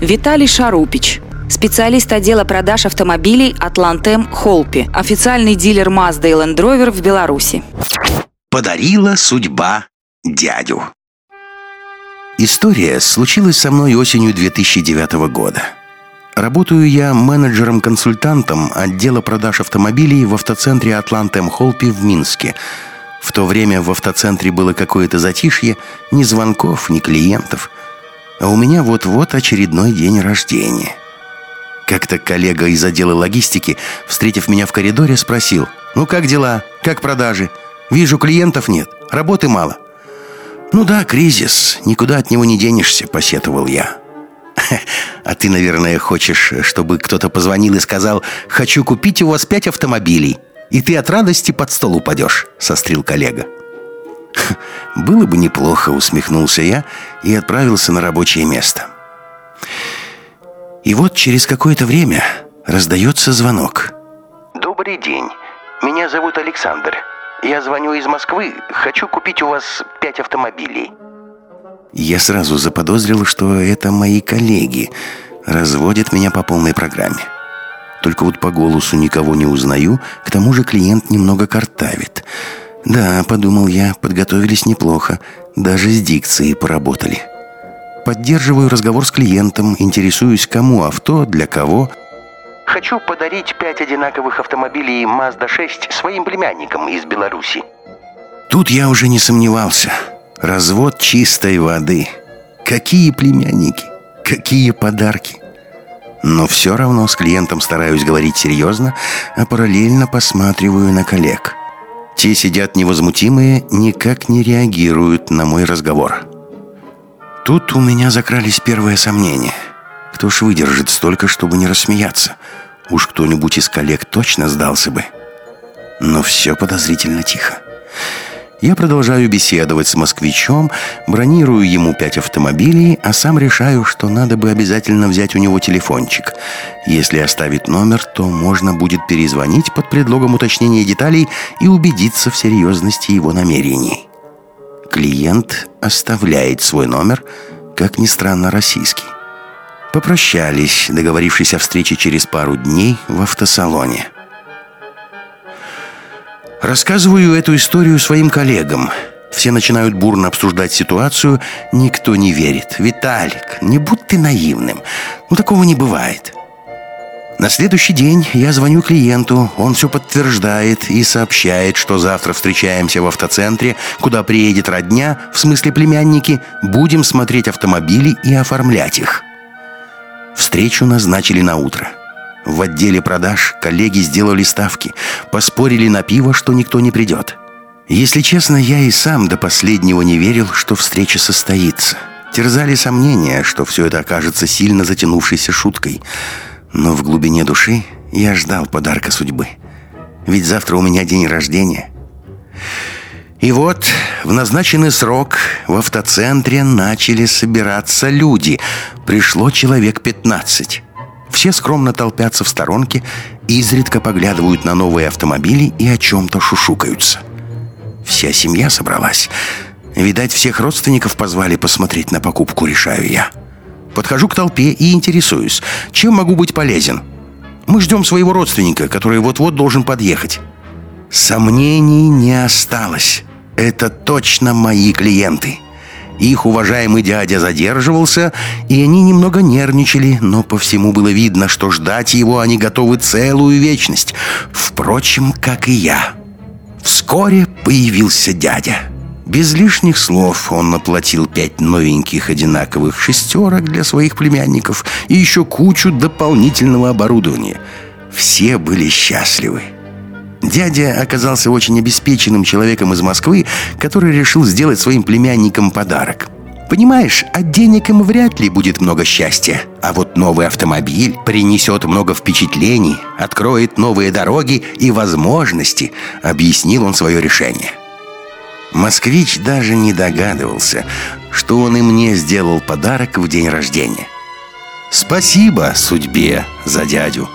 Виталий Шарупич, специалист отдела продаж автомобилей «Атлантем Холпи», официальный дилер Mazda и Land Rover в Беларуси. Подарила судьба дядю. История случилась со мной осенью 2009 года. Работаю я менеджером-консультантом отдела продаж автомобилей в автоцентре «Атлантем Холпи» в Минске. В то время в автоцентре было какое-то затишье, ни звонков, ни клиентов. А у меня вот-вот очередной день рождения. Как-то коллега из отдела логистики, встретив меня в коридоре, спросил «Ну как дела? Как продажи? Вижу, клиентов нет, работы мало». «Ну да, кризис, никуда от него не денешься», — посетовал я. «А ты, наверное, хочешь, чтобы кто-то позвонил и сказал «Хочу купить у вас пять автомобилей», и ты от радости под стол упадешь», — сострил коллега. «Было бы неплохо», — усмехнулся я и отправился на рабочее место. И вот через какое-то время раздается звонок. «Добрый день. Меня зовут Александр. Я звоню из Москвы. Хочу купить у вас пять автомобилей». Я сразу заподозрил, что это мои коллеги. Разводят меня по полной программе. Только вот по голосу никого не узнаю, к тому же клиент немного картавит. Да, подумал я, подготовились неплохо, даже с дикцией поработали. Поддерживаю разговор с клиентом, интересуюсь, кому авто, для кого. Хочу подарить пять одинаковых автомобилей Mazda 6 своим племянникам из Беларуси. Тут я уже не сомневался. Развод чистой воды. Какие племянники? Какие подарки? Но все равно с клиентом стараюсь говорить серьезно, а параллельно посматриваю на коллег. Те сидят невозмутимые, никак не реагируют на мой разговор. Тут у меня закрались первые сомнения. Кто ж выдержит столько, чтобы не рассмеяться? Уж кто-нибудь из коллег точно сдался бы. Но все подозрительно тихо. Я продолжаю беседовать с москвичом, бронирую ему пять автомобилей, а сам решаю, что надо бы обязательно взять у него телефончик. Если оставить номер, то можно будет перезвонить под предлогом уточнения деталей и убедиться в серьезности его намерений. Клиент оставляет свой номер, как ни странно, российский. Попрощались, договорившись о встрече через пару дней в автосалоне. Рассказываю эту историю своим коллегам. Все начинают бурно обсуждать ситуацию, никто не верит. «Виталик, не будь ты наивным. Ну, такого не бывает». На следующий день я звоню клиенту, он все подтверждает и сообщает, что завтра встречаемся в автоцентре, куда приедет родня, в смысле племянники, будем смотреть автомобили и оформлять их. Встречу назначили на утро. В отделе продаж коллеги сделали ставки, поспорили на пиво, что никто не придет. Если честно, я и сам до последнего не верил, что встреча состоится. Терзали сомнения, что все это окажется сильно затянувшейся шуткой – но в глубине души я ждал подарка судьбы. Ведь завтра у меня день рождения. И вот в назначенный срок в автоцентре начали собираться люди. Пришло человек 15. Все скромно толпятся в сторонке, изредка поглядывают на новые автомобили и о чем-то шушукаются. Вся семья собралась. Видать, всех родственников позвали посмотреть на покупку, решаю я. Подхожу к толпе и интересуюсь, чем могу быть полезен. Мы ждем своего родственника, который вот-вот должен подъехать. Сомнений не осталось. Это точно мои клиенты. Их уважаемый дядя задерживался, и они немного нервничали, но по всему было видно, что ждать его они готовы целую вечность. Впрочем, как и я. Вскоре появился дядя. Без лишних слов он оплатил пять новеньких одинаковых шестерок для своих племянников и еще кучу дополнительного оборудования. Все были счастливы. Дядя оказался очень обеспеченным человеком из Москвы, который решил сделать своим племянникам подарок. Понимаешь, от денег им вряд ли будет много счастья. А вот новый автомобиль принесет много впечатлений, откроет новые дороги и возможности, объяснил он свое решение. Москвич даже не догадывался, что он и мне сделал подарок в день рождения. Спасибо судьбе за дядю.